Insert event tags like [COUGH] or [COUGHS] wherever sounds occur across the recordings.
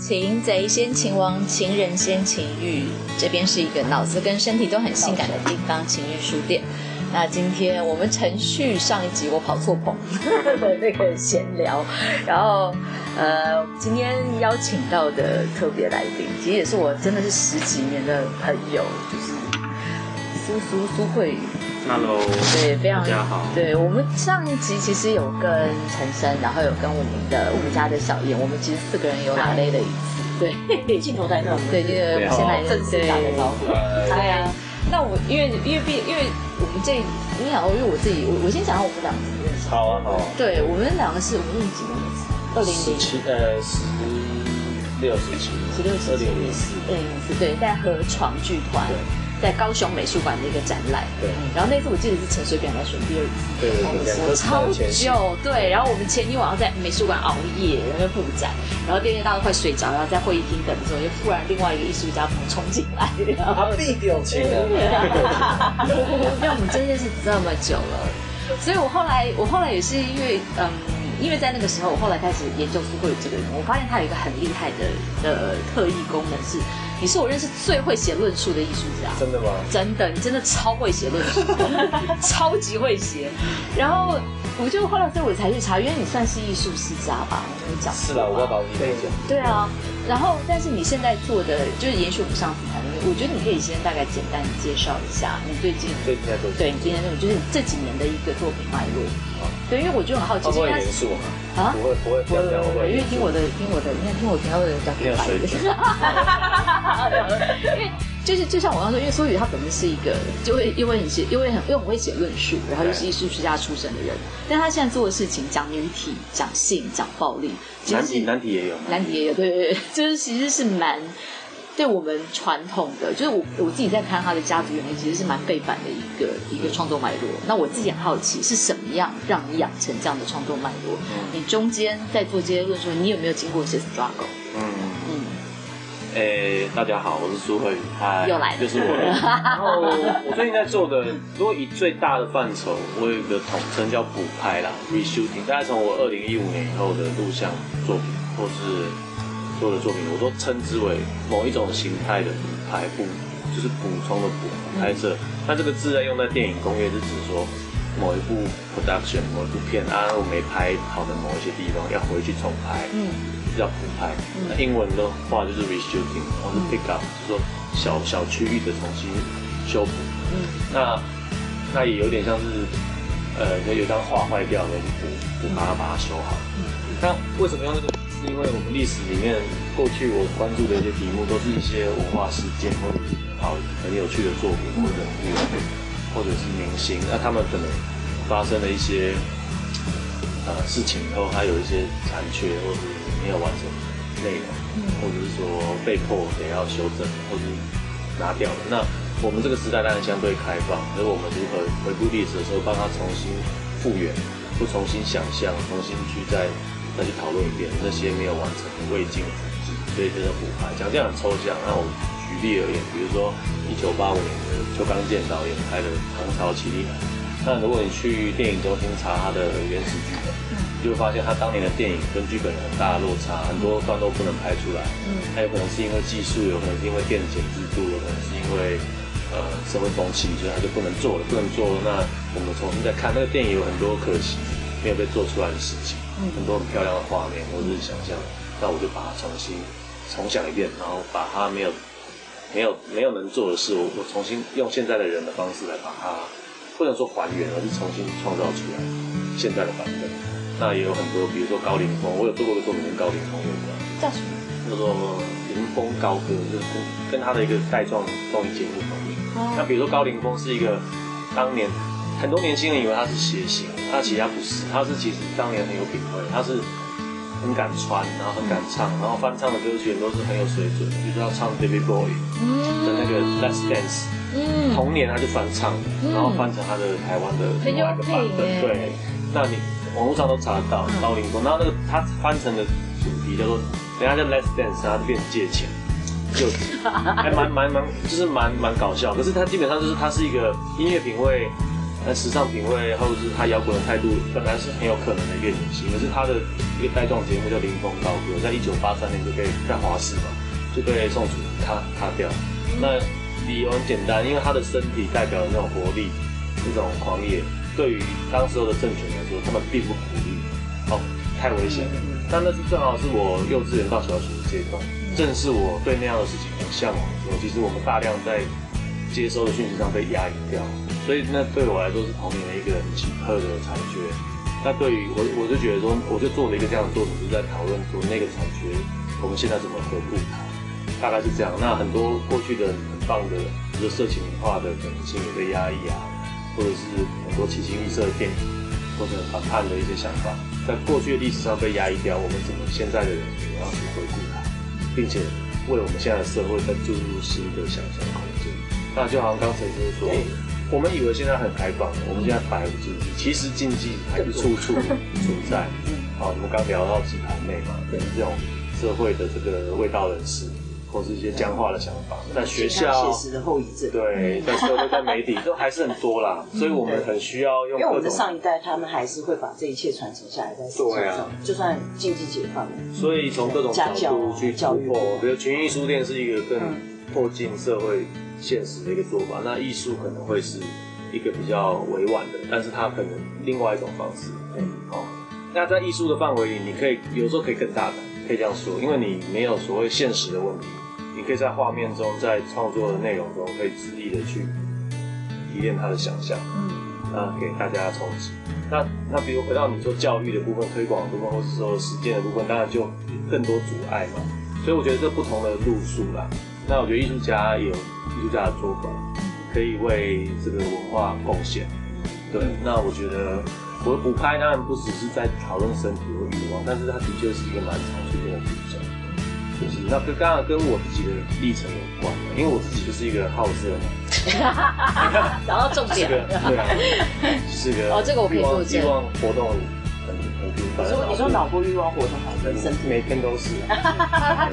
擒贼先擒王，情人先情欲。这边是一个脑子跟身体都很性感的地方，情欲书店。那今天我们程序上一集我跑错棚 [LAUGHS] 的那个闲聊，然后呃，今天邀请到的特别来宾，其实也是我真的是十几年的朋友，就是苏苏苏慧宇。Hello，对，非常大家好。对我们上一集其实有跟陈生，然后有跟我们的我们家的小燕，我们其实四个人有打擂了一次。对，镜头在那，对，这个先来正式打个招呼。对啊，那我因为因为毕因为我们这你想，因为我自己我我先讲下我们两个怎么认识。好啊，好啊。对我们两个是我们认识几年？二零零七呃十六十七，十六十二零零四，二零零四对，在河床剧团。在高雄美术馆的一个展览，对，然后那次我记得是陈水扁来选第二次，对对对，我超久，对，然后我们前一晚上在美术馆熬夜，然后布展，然后第二天大家都快睡着，然后在会议厅等的时候，就忽然另外一个艺术家冲进来，他必丢钱了，[LAUGHS] 因为我们真的是这么久了，所以我后来我后来也是因为嗯。因为在那个时候，我后来开始研究苏慧宇这个人，我发现他有一个很厉害的的特异功能是，你是我认识最会写论述的艺术家。真的吗？真的，你真的超会写论述，[LAUGHS] 超级会写。然后我就后来所以我才去查，因为你算是艺术世家吧，我跟你讲。是啦，我要把你背讲。对啊，然后但是你现在做的就是延续我们上次谈的，我觉得你可以先大概简单介绍一下你最近最近在做对你今天那种就是这几年的一个作品脉络。对，因为我就很好奇，会严肃吗？啊，不会不会不会不会，因为听我的听我的，你看听我频道的人比较没有水准。[LAUGHS] 因为就是就像我刚说，因为苏宇他本身是一个就会因为你是因为很因为很会写论述，然后又是艺术学家出身的人，但他现在做的事情讲女体、讲性、讲暴力，男体男体也有，男体也有，对对对，[LAUGHS] 就是其实是蛮。对我们传统的，就是我我自己在看他的家族原因，其实是蛮背反的一个一个创作脉络。那我自己很好奇，是什么样让你养成这样的创作脉络？你中间在做这些论述，你有没有经过一些 struggle？嗯嗯。诶，大家好，我是苏慧宇，嗨，又来了，就是我。[LAUGHS] 然后我最近在做的，如果以最大的范畴，我有一个统称叫补拍啦，reshooting，大概从我二零一五年以后的录像作品，或是。做的作品，我都称之为某一种形态的补拍补，就是补充的补拍摄。那这个字在用在电影工业，是指说某一部 production 某一部片啊，我没拍好的某一些地方要回去重拍，嗯，叫补拍。那英文的话就是 reshooting，或是 pick up，就是说小小区域的重新修补。嗯，那那也有点像是呃，有张画坏掉了，补补把它把它修好。那为什么用这个？是因为我们历史里面过去我关注的一些题目，都是一些文化事件或者好很有趣的作品或者人物，或者是明星，那他们可能发生了一些呃事情以后，他有一些残缺或者是没有完成内容，或者是说被迫得要修正或者拿掉了。那我们这个时代当然相对开放，所以我们如何回顾历史的时候，帮他重新复原，或重新想象，重新去在。再去讨论一遍那些没有完成的未尽的复制，所以这叫补拍。讲这样很抽象，那我举例而言，比如说一九八五年的邱刚健导演拍的《唐朝奇兵》，那如果你去电影中心查他的原始剧本，你就会发现他当年的电影跟剧本有很大的落差，很多段都不能拍出来。嗯，他有可能是因为技术，有可能是因为电剪制度，有可能是因为呃社会风气，所以他就不能做了，不能做了。那我们重新再看那个电影，有很多可惜没有被做出来的事情。很多很漂亮的画面或者是想象，那我就把它重新重想一遍，然后把它没有没有没有能做的事，我我重新用现在的人的方式来把它，不能说还原，而是重新创造出来现在的版本。那也有很多，比如说高凌风，我有做过个作品跟高凌风有关，叫什么？叫做凌风高歌，就是跟跟他的一个带状综艺节目同名。那比如说高凌风是一个当年。很多年轻人以为他是谐星，他其实他不是，他是其实当年很有品味，他是很敢穿，然后很敢唱，然后翻唱的歌曲都是很有水准，比如说他唱 Baby Boy 的那个 Let's Dance，同年他就翻唱，然后翻成他的台湾的另外一个版本，对，那你网络上都查得到高凌风，然后那个他翻成的主题叫做，人家叫 Let's Dance，他就变成借钱，就 [LAUGHS] 还蛮蛮蛮，就是蛮蛮搞笑，可是他基本上就是他是一个音乐品味。那时尚品味或者是他摇滚的态度，本来是很有可能的一个明星，可是他的一个带状节目叫《林峰高歌》，在一九八三年就被在华视嘛，就被宋楚卡卡掉。那理由很简单，因为他的身体代表的那种活力、那种狂野，对于当时候的政权来说，他们并不鼓励。哦，太危险了。但那是正好是我幼稚园到小学的阶段，正是我对那样的事情很向往的时候。其实我们大量在接收的讯息上被压抑掉。所以那对我来说是童年的一个很奇特的残缺。那对于我，我就觉得说，我就做了一个这样的作品，就在讨论说那个残缺，我们现在怎么回顾它，大概是这样。那很多过去的很棒的，比如色情化的可能性也被压抑啊，或者是很多奇形异色的电影或者反叛的一些想法，在过去的历史上被压抑掉，我们怎么现在的人也要去回顾它，并且为我们现在的社会再注入新的想象空间。那就好像刚才就是说。我们以为现在很开放，我们现在百无禁忌，其实禁忌还是处处 [LAUGHS] 存在。好，我们刚聊到几盘妹嘛，对这种社会的这个味道人士，或是一些僵化的想法，在学校写实的后遗症，对，在社会、在媒体都还是很多啦，所以我们很需要用。因为我们的上一代，他们还是会把这一切传承下来，在社会上，就算经济解放了，所以从各种角度去突破，比如群艺书店是一个更破近社会。现实的一个做法，那艺术可能会是一个比较委婉的，但是它可能另外一种方式。嗯，好。那在艺术的范围里，你可以有时候可以更大胆，可以这样说，因为你没有所谓现实的问题，你可以在画面中，在创作的内容中，可以恣意的去提炼他的想象，嗯，啊，给大家冲击。那那比如回到你说教育的部分、推广的部分，或是说实践的部分，当然就更多阻碍嘛。所以我觉得这不同的路数啦。那我觉得艺术家有。艺术家的作法可以为这个文化贡献。对，那我觉得我补拍当然不只是在讨论身体和欲望，但是它的确是一个蛮常出现的主角。就是那跟刚刚跟我自己的历程有关，因为我自己就是一个好色嘛。[LAUGHS] 找到重点。对啊，是个哦，这个我可以做希望活动。你说你说脑波欲望活动好，跟身体每天都是。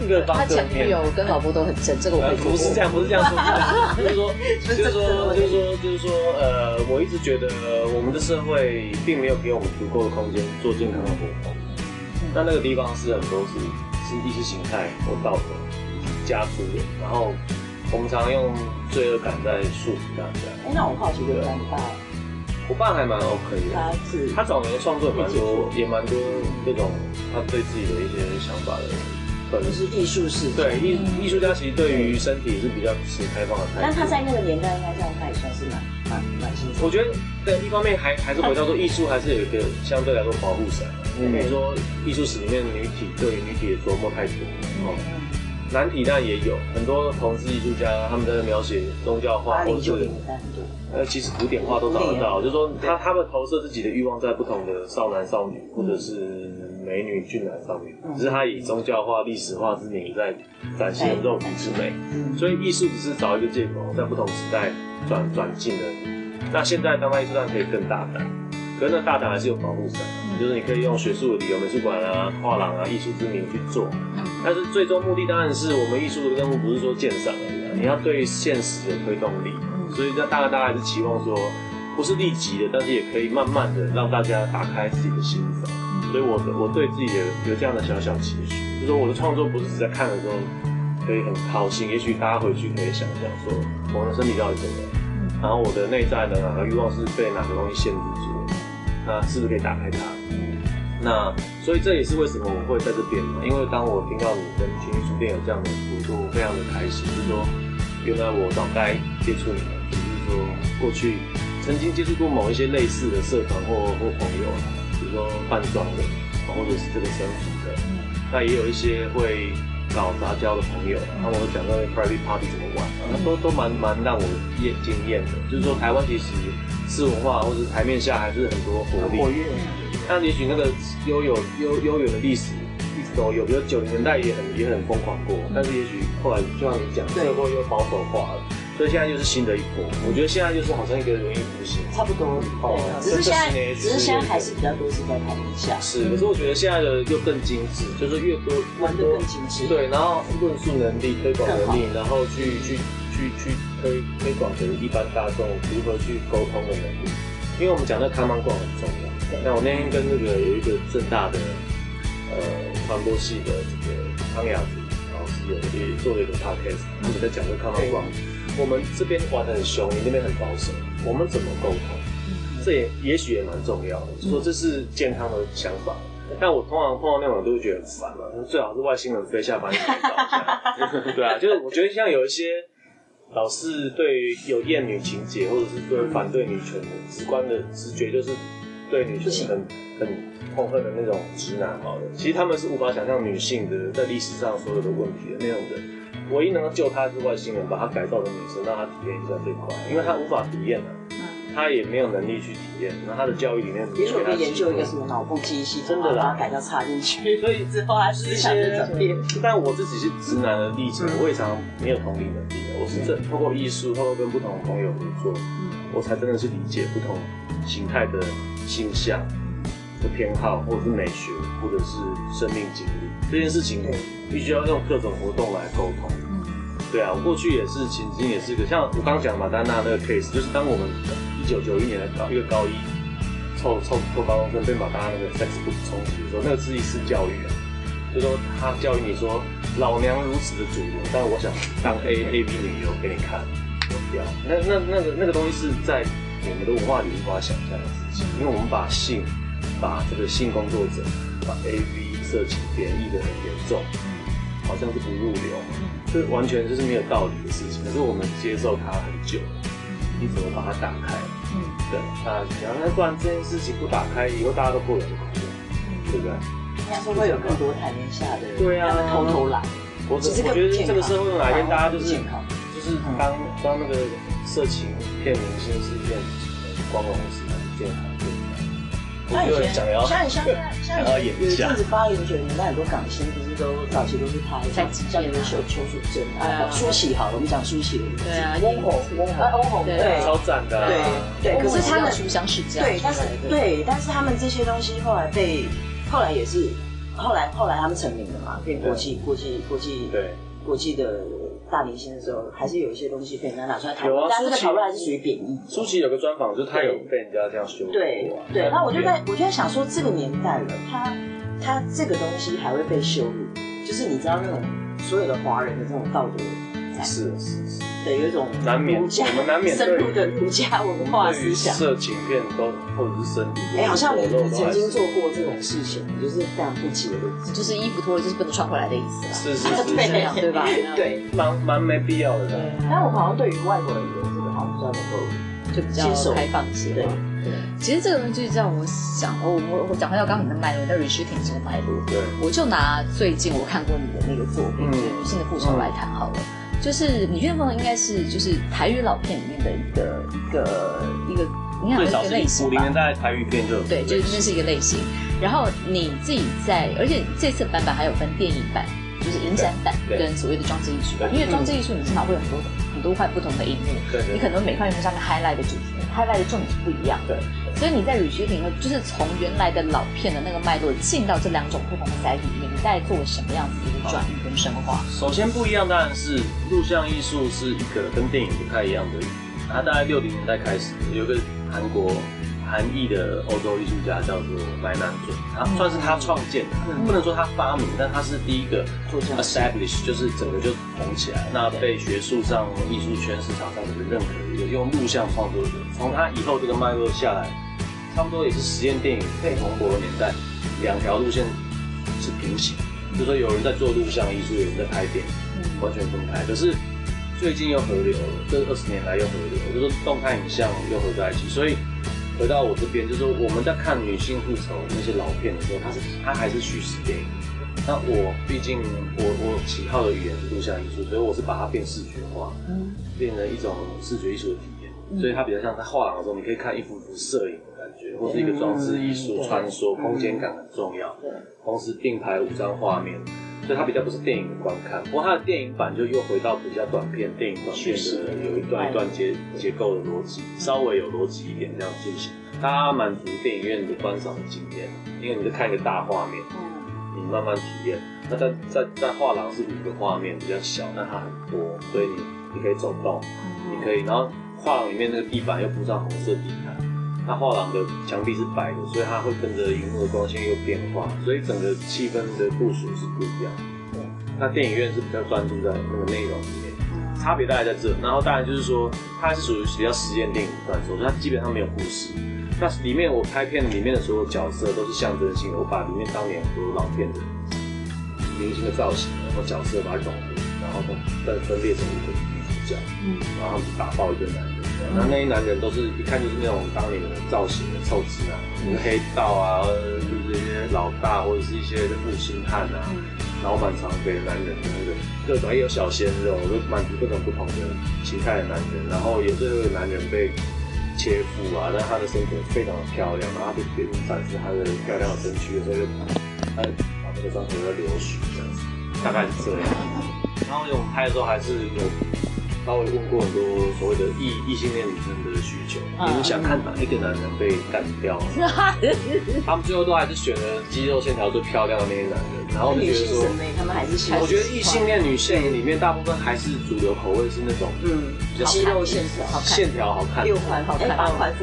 个他前女友跟老婆都很正，这个我不是这样，不是这样说，就是说，就是说，就是说，就是说，呃，我一直觉得我们的社会并没有给我们足够的空间做健康的活动。那那个地方是很多是是意识形态或道德加诸的，然后我们常常用罪恶感在束缚大家。哎，那我好奇，问你爸。我爸还蛮 OK 的，他是他早年创作蛮多，也蛮多这种他对自己的一些想法的，可能是艺术式。对艺艺术家其实对于身体是比较持开放的态度。但他在那个年代应该这样，他也算是蛮蛮蛮清楚。我觉得对一方面还还是回到说艺术还是有一个相对来说保护伞。嗯，比如说艺术史里面女体对于女体的琢磨太多哦，男体当然也有很多同志艺术家他们在描写宗教画或者是。呃，其实古典画都找得到，就是说他他们投射自己的欲望在不同的少男少女，或者是美女俊男上面，只是他以宗教化、历史化之名在展现肉体之美，所以艺术只是找一个借口，在不同时代转转进而已。那现在当代艺术上可以更大胆，可是那大胆还是有保护伞，就是你可以用学术的理由，美术馆啊、画廊啊、艺术之名去做，但是最终目的当然是我们艺术的任务不是说鉴赏而已，你要对现实有推动力。所以，那大概大家还是期望说，不是立即的，但是也可以慢慢的让大家打开自己的心房。所以，我的我对自己有有这样的小小期许，就是说我的创作不是只在看的时候可以很高兴，也许大家回去可以想想说，我的身体到底怎么样，然后我的内在的哪个欲望是被哪个东西限制住，那是不是可以打开它？那所以这也是为什么我会在这边嘛，因为当我听到你跟情绪书店有这样的合作，我非常的开心，就是说原来我早该接触你们。说过去曾经接触过某一些类似的社团或或朋友，比如说扮装的，或者是这个生服的，那也有一些会搞杂交的朋友，他们会讲到 private party 怎么玩，那都都蛮蛮让我艳惊艳的。就是说台湾其实是文化或者台面下还是很多活力，那也许那个悠有悠悠远的历史有，比如九零年代也很也很疯狂过，但是也许后来就像你讲，社会又保守化了。所以现在又是新的一波，我觉得现在就是好像一个容易复兴，差不多哦。只是现在，只是现在还是比较多是在台面下。是，可是我觉得现在的又更精致，就是越多玩的更精致。对，然后论述能力、推广能力，然后去去去去推推广给一般大众如何去沟通的能力，因为我们讲那看漫逛很重要。那我那天跟那个有一个正大的呃传播系的这个汤雅子老师有也做了一个 podcast，他们在讲这看漫逛。我们这边玩的很凶，你那边很保守，我们怎么沟通？这也也许也蛮重要的，就说这是健康的想法。但我通常碰到那种都会觉得很烦嘛，最好是外星人飞下把你搞一下。[LAUGHS] 对啊，就是我觉得像有一些老是对于有厌女情节，或者是对反对女权的直观的直觉，就是对女性很很痛恨的那种直男，好了，其实他们是无法想象女性的在历史上所有的问题的那种人。唯一能够救他是外星人，把他改造成女生，让他体验一下最快，因为他无法体验啊。他也没有能力去体验，那他的教育里面，也许我们研究一个什么脑部记忆系统，真的把它改造插进去，所以之后他思想的转变。但我自己是直男的例子，我也常没有同理能力的。我是这透过艺术，通过跟不同的朋友合作，我才真的是理解不同形态的性向的偏好，或者是美学，或者是生命经历这件事情，必须要用各种活动来沟通。对啊，我过去也是，曾经也是个像我刚刚讲马丹娜那个 case，就是当我们。一九九一年的高一个高一凑凑凑高中生被马达那个 sex book 冲击的时候，那个是一次教育啊，就说他教育你说老娘如此的主流，但我想当 A A B 女优给你看，不要。那那那个那个东西是在我们的文化里无法想象的事情，因为我们把性把这个性工作者把 A V 色情贬义的很严重，好像是不入流，这完全就是没有道理的事情。可是我们接受它很久，你怎么把它打开？嗯，对啊，然后那不然这件事情不打开，以后大家都过得很苦，对不对？应该说会有更多台面下的，对啊，偷偷来。我我觉得这个社会哪一天大家就是就是当当那个色情骗明星是一件光荣的事，很健康。像以前，像像 [LAUGHS] 像像有一阵子八零九零年代很多港星不是都早期都是拍像那个邱邱淑贞啊，舒淇好，我们讲舒淇，对啊，翁虹翁虹翁虹对，超赞的，对对，可是他们书香世家，对，但是对，但是他们这些东西后来被后来也是后来后来他们成名了嘛，变国际国际国际对国际的。大明星的时候，还是有一些东西被人家拿出来讨论，但是讨论还是属于贬义。舒淇有个专访，就是他有被人家这样说。对对，那我就在我就在想说，这个年代了，他他这个东西还会被羞辱，就是你知道那种所有的华人的这种道德。是是是，对，有一种难免，我们难免深入的儒家文化思想，色情片都或者是身体，哎，好像你你曾经做过这种事情，就是非常不解的，就是衣服脱了就是不能穿回来的意思是是是 [LAUGHS] 这样，对吧？对，[LAUGHS] 蛮蛮没必要的。但我好像对于外国人的这个好像比较能够就比较开放一些。对对，其实这个东西就让我想，我我我讲回到刚刚你的脉络，在 reshooting 这个脉络，对，我就拿最近我看过你的那个作品《女性的复仇》来谈好了。就是你觉得风应该是就是台语老片里面的一个一个一个，你看一个类型五零年代台语片就对，就是那是一个类型。然后你自己在，而且这次版本还有分电影版，就是影展版跟所谓的装置艺术版。因为装置艺术你至少会有很多很多块不同的荧幕，你可能每块荧幕上面 highlight 的主题，highlight 的重点是不一样的。所以你在 reshooting 就是从原来的老片的那个脉络进到这两种不同的载体里面，你在做什么样子的一个转移跟深化？首先不一样当然是录像艺术是一个跟电影不太一样的，它大概六零年代开始有个韩国韩裔的欧洲艺术家叫做白南准，他算是他创建的，不能说他发明，但他是第一个 establish，就是整个就红起来，那被学术上、艺术圈、市场上的认可一个用录像创作者，从他以后这个脉络下来。差不多也是实验电影最蓬勃的年代，两条路线是平行，就说有人在做录像艺术，有人在拍电影，完全分开。可是最近又合流了，这二十年来又合流，就是动态影像又合在一起。所以回到我这边，就是说我们在看女性复仇那些老片的时候，它是它还是叙事电影。那我毕竟我我喜好的语言是录像艺术，所以我是把它变视觉化，变成一种视觉艺术的体验。所以它比较像在画廊的时候，你可以看一幅幅摄影。或是一个装置艺术穿梭，空间感很重要。对，同时并排五张画面，所以它比较不是电影的观看。不过它的电影版就又回到比较短片，电影短片的有一段一段结结构的逻辑，稍微有逻辑一点这样进行，它满足电影院的观赏的经验。因为你在看一个大画面，你慢慢体验。那在在在画廊是五个画面比较小，但它很多，所以你你可以走动，你可以，然后画廊里面那个地板又铺上红色地毯。那画廊的墙壁是白的，所以它会跟着荧幕的光线又变化，所以整个气氛的部署是不一样。对，那电影院是比较专注在那个内容里面，差别大概在这。然后当然就是说，它是属于比较实验电影范畴，所以它基本上没有故事。那里面我拍片里面的所有角色都是象征性的，我把里面当年很多老片的明星的造型，然后角色把它融合，然后再分裂成一个女主角，嗯，然后打爆一个男人。那那些男人都是一看就是那种当年的造型的臭直男，黑道啊，就是一些老大或者是一些负心汉啊，老板常给男人的那个各种，也有小鲜肉，就满足各种不同的形态的男人。然后有这个男人被切腹啊，但他的身体非常的漂亮，然后就别人展示他的漂亮的身躯的时候，就他把那个伤口在流血这样子，大概是这样。然后我们拍的时候还是有。稍微问过很多所谓的异异性恋女生的需求，你们想看哪一个男人被干掉？[LAUGHS] 他们最后都还是选了肌肉线条最漂亮的那些男人。然后就觉得说，他们还是。我觉得异性恋女性里面大部分还是主流口味是那种，嗯，肌肉线条好看，线条好看，六环好看，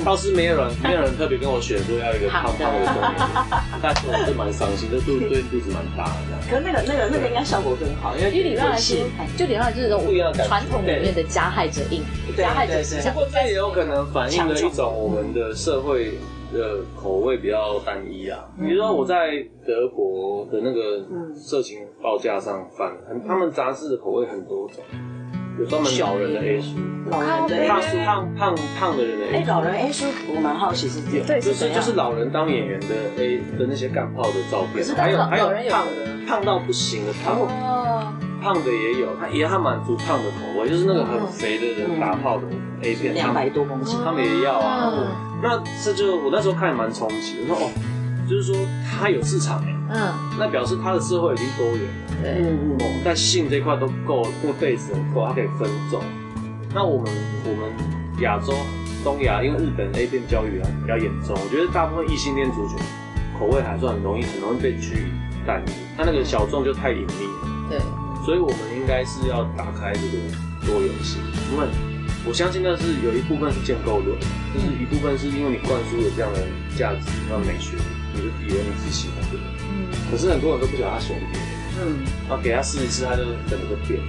倒是没有人，没有人特别跟我选说要一个胖胖的东西，[LAUGHS] 但是我是蛮伤心，就肚对 [LAUGHS] 肚子蛮大的。可是那个那个那个应该效果更好，因为理论来说，就理论来说就是传统里面的加害者硬，加害者不过这也有可能反映了一种我们的社会。的口味比较单一啊，比如说我在德国的那个色情报价上翻，很他们杂志的口味很多种，有专门老人的 A 书，老人的胖胖胖胖的人的 A，哎，老人 A 书我蛮好奇是点，就是就是老人当演员的 A 的那些干炮的照片，还有还有胖胖到不行的胖。胖的也有，他也他满足胖的口味，就是那个很肥的人打炮的 A 片，两百多公斤，他们也要啊。那这就我那时候看也蛮冲击，我说哦，就是说他有市场哎，嗯，那表示他的社会已经多元了，对，嗯嗯，在性这块都够，这个 base 很够，它可以分众。那我们我们亚洲、东亚，因为日本 A 片教育啊比较严重，我觉得大部分异性恋族群口味还算很容易，很容易被拘单一，他那个小众就太隐秘了，对。所以，我们应该是要打开这个多元性，因为我相信那是有一部分是建构论，就是一部分是因为你灌输了这样的价值和美学，你就以为你自己喜欢这个。嗯。可是很多人都不晓得他喜欢别人。嗯。然后给他试一次，他就整个变。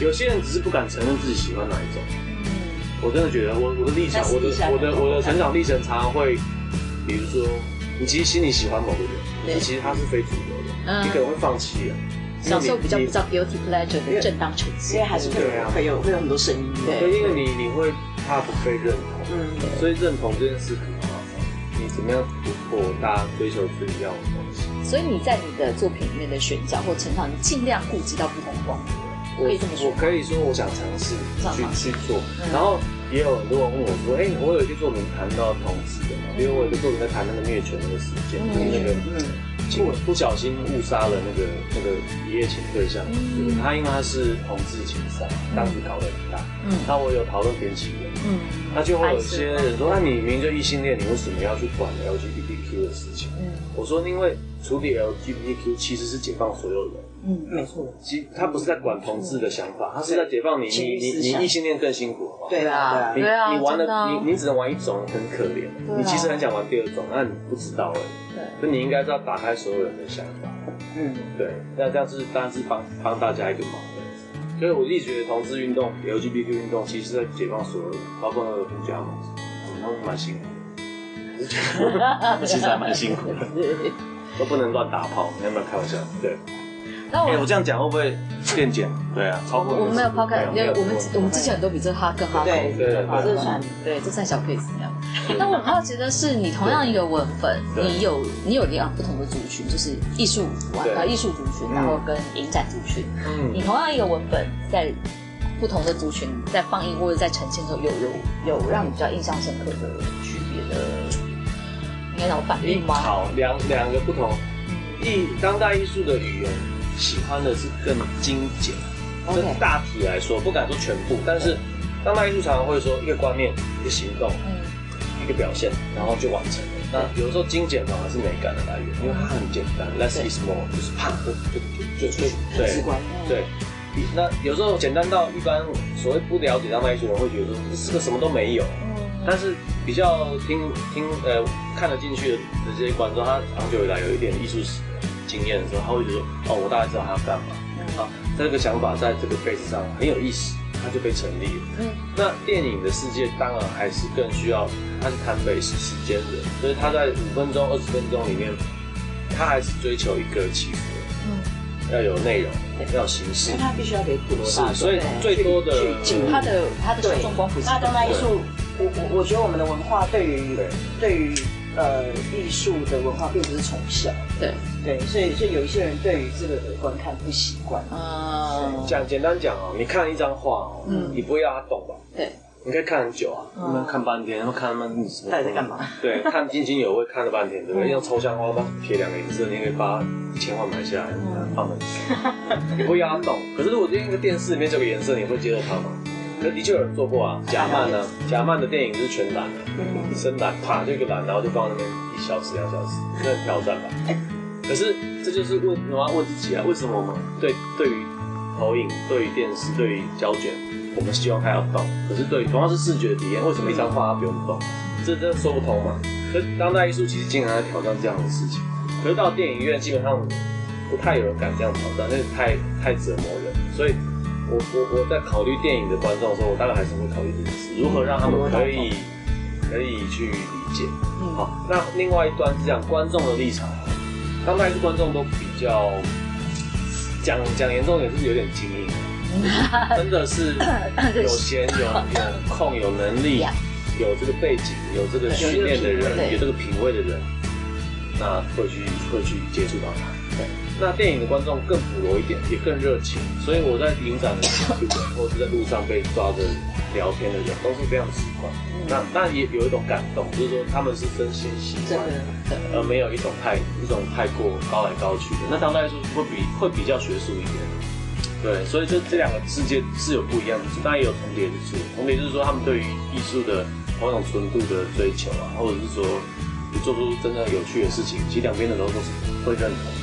有些人只是不敢承认自己喜欢哪一种。嗯。我真的觉得，我我的立场，我的我的我的成长历程常常会，比如说，你其实心里喜欢某个人，可是其实他是非主流的，你可能会放弃了。小时候比较不知道 guilty pleasure 的正当呈现，因为还是会会有会有很多声音，对，因为你你会怕不被认同，嗯，所以认同这件事很麻烦。你怎么样突破大家追求自己要的东西？所以你在你的作品里面的选角或成长，你尽量顾及到不同光谱。可以这么说，我可以说我想尝试去去做，然后也有很多人问我说，哎，我有一个作品谈到同志的嘛，比如我有一个作品在谈那个虐犬那个事件，那个。不不小心误杀了那个那个一夜情对象，他因为他是同志情杀，当时搞得很大。嗯，那我有讨论编辑人，嗯，那就会有些人说，那你明明就异性恋，你为什么要去管 LGBTQ 的事情？嗯，我说因为处理 LGBTQ 其实是解放所有人。嗯，没错。其他不是在管同志的想法，他是在解放你。你你你异性恋更辛苦，对啊，你你玩的，你你只能玩一种，很可怜。你其实很想玩第二种，那你不知道而已。那你应该是要打开所有人的想法，嗯，对，那这样是当然是帮帮大家一个忙的，所以我一直觉得同志运动、LGBT 运动，其实在解放所有人，包括那个公家嘛，他们蛮辛苦的，[LAUGHS] 其实还蛮辛苦的，都不能乱打炮，你有没有开玩笑？对。那我我这样讲会不会变简？[LAUGHS] 对啊，超过我们没有抛开，因为我们我们之前很多比这哈更哈对对对，这算对，这算小 case 这样。那我很好奇的是，你同样一个文本，你有你有两不同的族群，就是艺术玩呃艺术族群，然后跟影展族群。嗯，你同样一个文本，在不同的族群在放映或者在呈现的时候，有有有让你比较印象深刻的区别的，应该讲反应吗？好，两两个不同艺当代艺术的语言。喜欢的是更精简，就大体来说，不敢说全部，但是当代艺术常常会说一个观念、一个行动、一个表现，然后就完成了。那有的时候精简反而是美感的来源，因为它很简单，less is more，就是啪就就就就对对。那有时候简单到一般所谓不了解当代艺术的人会觉得说这是个什么都没有，但是比较听听呃看得进去的这些观众，他长久以来有一点艺术史经验的时候，他会觉得哦，我大概知道他要干嘛。啊，这个想法在这个 base 上很有意思，他就被成立了。嗯，那电影的世界当然还是更需要，他是谈 base 时间的，所以他在五分钟、二十分钟里面，他还是追求一个起伏。要有内容，要有形式，他必须要给普罗大所以最多的他的他的受众光谱。那当代艺术，我我我觉得我们的文化对于对于呃艺术的文化并不是从小，对对，所以所以有一些人对于这个的观看不习惯。啊，讲简单讲哦，你看一张画哦，嗯，你不会让他懂吧？对。你可以看很久啊，他们看半天，然后看他们到底？在干嘛？对，看津津有味看了半天，对不对？用抽象画吧，贴两个颜色，你可以把一千万买下来，放很久，你会压懂。可是如果今天一个电视里面这个颜色，你会接受它吗？那的确有人做过啊，贾曼呢？贾曼的电影是全蓝的，深蓝，啪就一个蓝，然后就放那边一小时、两小时，那很挑战吧？可是这就是问，我要问自己啊，为什么我们对对于投影、对于电视、对于胶卷？我们希望它要动，可是对同样是视觉体验，为什么一张画它不用动？这这说不通嘛？可是当代艺术其实经常在挑战这样的事情，可是到电影院基本上不太有人敢这样挑战，那太太折磨人。所以，我我我在考虑电影的观众的时候，我当然还是会考虑这件事，如何让他们可以可以去理解。好，那另外一端是讲观众的立场，当代艺术观众都比较讲讲严重点是有点精英。[LAUGHS] 真的是 [COUGHS] 有钱、有有 [LAUGHS] 空、有能力、有这个背景、有这个训练的人、有这个品味的人，那会去会去接触到他。对，那电影的观众更普罗一点，也更热情。所以我在影展的时候，[LAUGHS] 或者是在路上被抓着聊天的人，都是非常直观。那那也有一种感动，就是说他们是真心喜欢，而没有一种太一种太过高来高去的。那当代艺术会比会比较学术一点。对，所以这这两个世界是有不一样的，当然也有重叠之处。重叠就是说，他们对于艺术的某种纯度的追求啊，或者是说你做出真正有趣的事情，其实两边的人都是会认同的。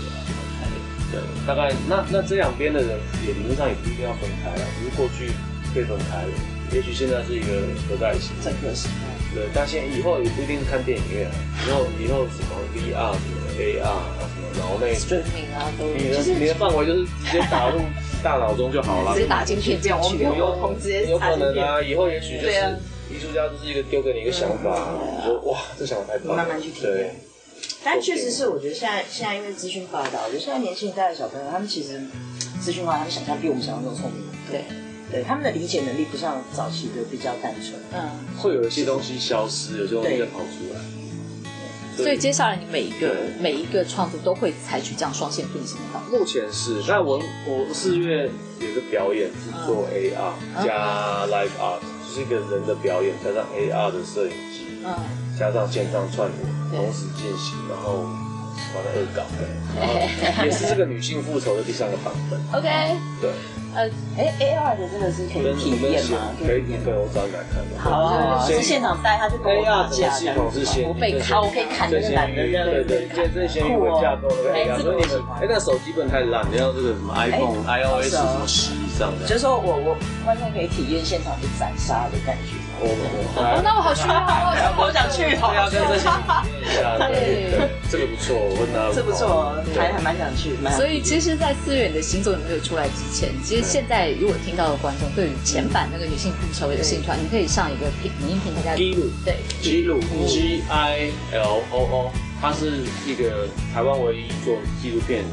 对，大概那那这两边的人也理论上也不一定要分开了，只是过去可以分开了，也许现在是一个合在一起。整个时代。对，但现在以后也不一定是看电影院，以后以后什么 VR、什么 AR 啊，什么脑内 streaming 啊，都你的你的范围就是直接打入。大脑中就好了，直接打进去这样去，有有可能啊，以后也许就是艺术家就是一个丢给你一个想法，你说哇，这想法太棒，慢慢去体验。但确实是，我觉得现在现在因为资讯发达，我觉得现在年轻一代的小朋友，他们其实资讯化，他们想象比我们想象中聪明。对，对，他们的理解能力不像早期的比较单纯。嗯，会有一些东西消失，有些东西再跑出来。所以接下来你每一个每一个创作都会采取这样双线并行的方式。目前是，那我我四月有个表演是做 AR 加 Live Art，就是一个人的表演加上 AR 的摄影机，嗯，加上线上串联同时进行，然后完了恶搞，然后也是这个女性复仇的第三个版本。[LAUGHS] OK，对。呃，哎，A R 的这个是可以体验吗？可以免费，我找你来看。好啊，是现场带，他就跟我架系统是先被看，我可以看那个男的，对对，这这先有个架构那个 A R，所以你们，哎，那手机不能太烂，你要这个什么 iPhone、iOS 什么上的。就是说我我观众可以体验现场的斩杀的感觉。我我那我好去啊，我想去，好要跟这些对，这个不错，我问他，这不错，还还蛮想去。所以其实，在四月你的新作没有出来之前，其实现在如果听到的观众对于前版那个女性复仇有兴趣，你可以上一个平音平台叫记录，对，记录 G I L O O，它是一个台湾唯一做纪录片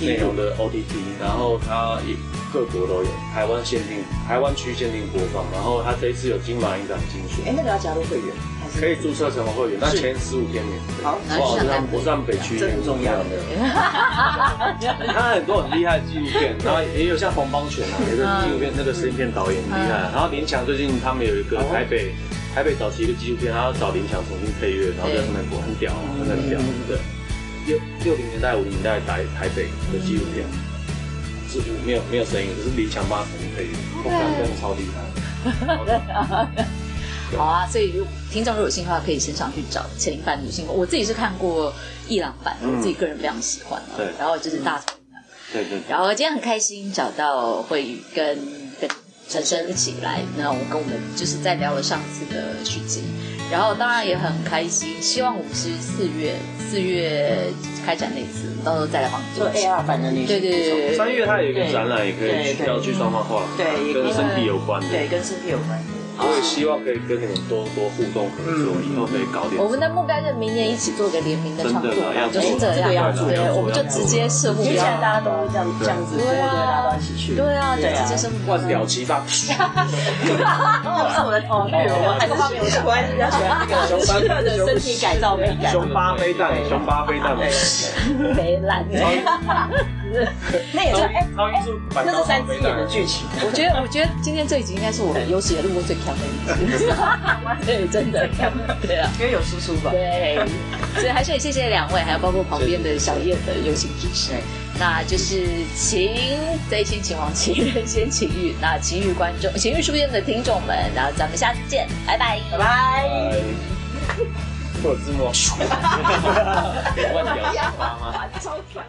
内容的 O T T，然后它也。各国都有，台湾限定，台湾区限定播放。然后它这一次有金马影展金选，哎，那个要加入会员，可以注册成为会员，那前十五天免费。好，我上我上北区很重要的。[LAUGHS] 他很多很厉害的纪录片，然后也有像红帮犬啊，有个纪录片那个声音片导演很厉害。然后林强最近他们有一个台北台北早期一个纪录片，他要找林强重新配乐，然后在上面播，很屌，真的很屌。对，六六零年代五零年代台台北的纪录片。是没有没有声音，可是李强帮他声音配乐，我感觉超厉害。[LAUGHS] 好啊，所以如听众如果有兴趣的话，可以先上去找前一版女性。我自己是看过伊朗版，我自己个人非常喜欢。对，然后就是大对对。然后今天很开心找到慧宇跟跟陈升一起来，那我跟我们就是在聊了上次的续集，然后当然也很开心，希望我们是四月四月开展那次，到时候再来帮做 AR 版的那对对对对，三月它有一个展览，也可以去要去双方画，对，跟身体有关的，对，跟身体有关。我也希望可以跟你们多多互动合作，以后可以搞点。我们的目标是明年一起做个联名的创作，就是这样，对，我们就直接设目标。现在大家都这样这样子，对啊，大家一起去。对啊，对啊，直接设目标。万表齐发。[LAUGHS] 那是我的哦，我太方面，我喜欢比较喜欢那个熊巴的 [LAUGHS] 身体改造美感。熊巴飞弹，熊巴飞弹，没烂。[LAUGHS] 那也是哎，那是三只眼的剧情。[LAUGHS] 我觉得，我觉得今天这一集应该是我有史以来录过最强的一集。[LAUGHS] 对，真的，[LAUGHS] 对啊，因为有叔叔吧。对，所以还是很谢谢两位，还有包括旁边的小叶的友情支持。那就是情在先情王情人先情欲，那情欲观众、情欲书店的听众们，然后咱们下次见，拜拜，拜拜。做字幕，万条吗？超帅。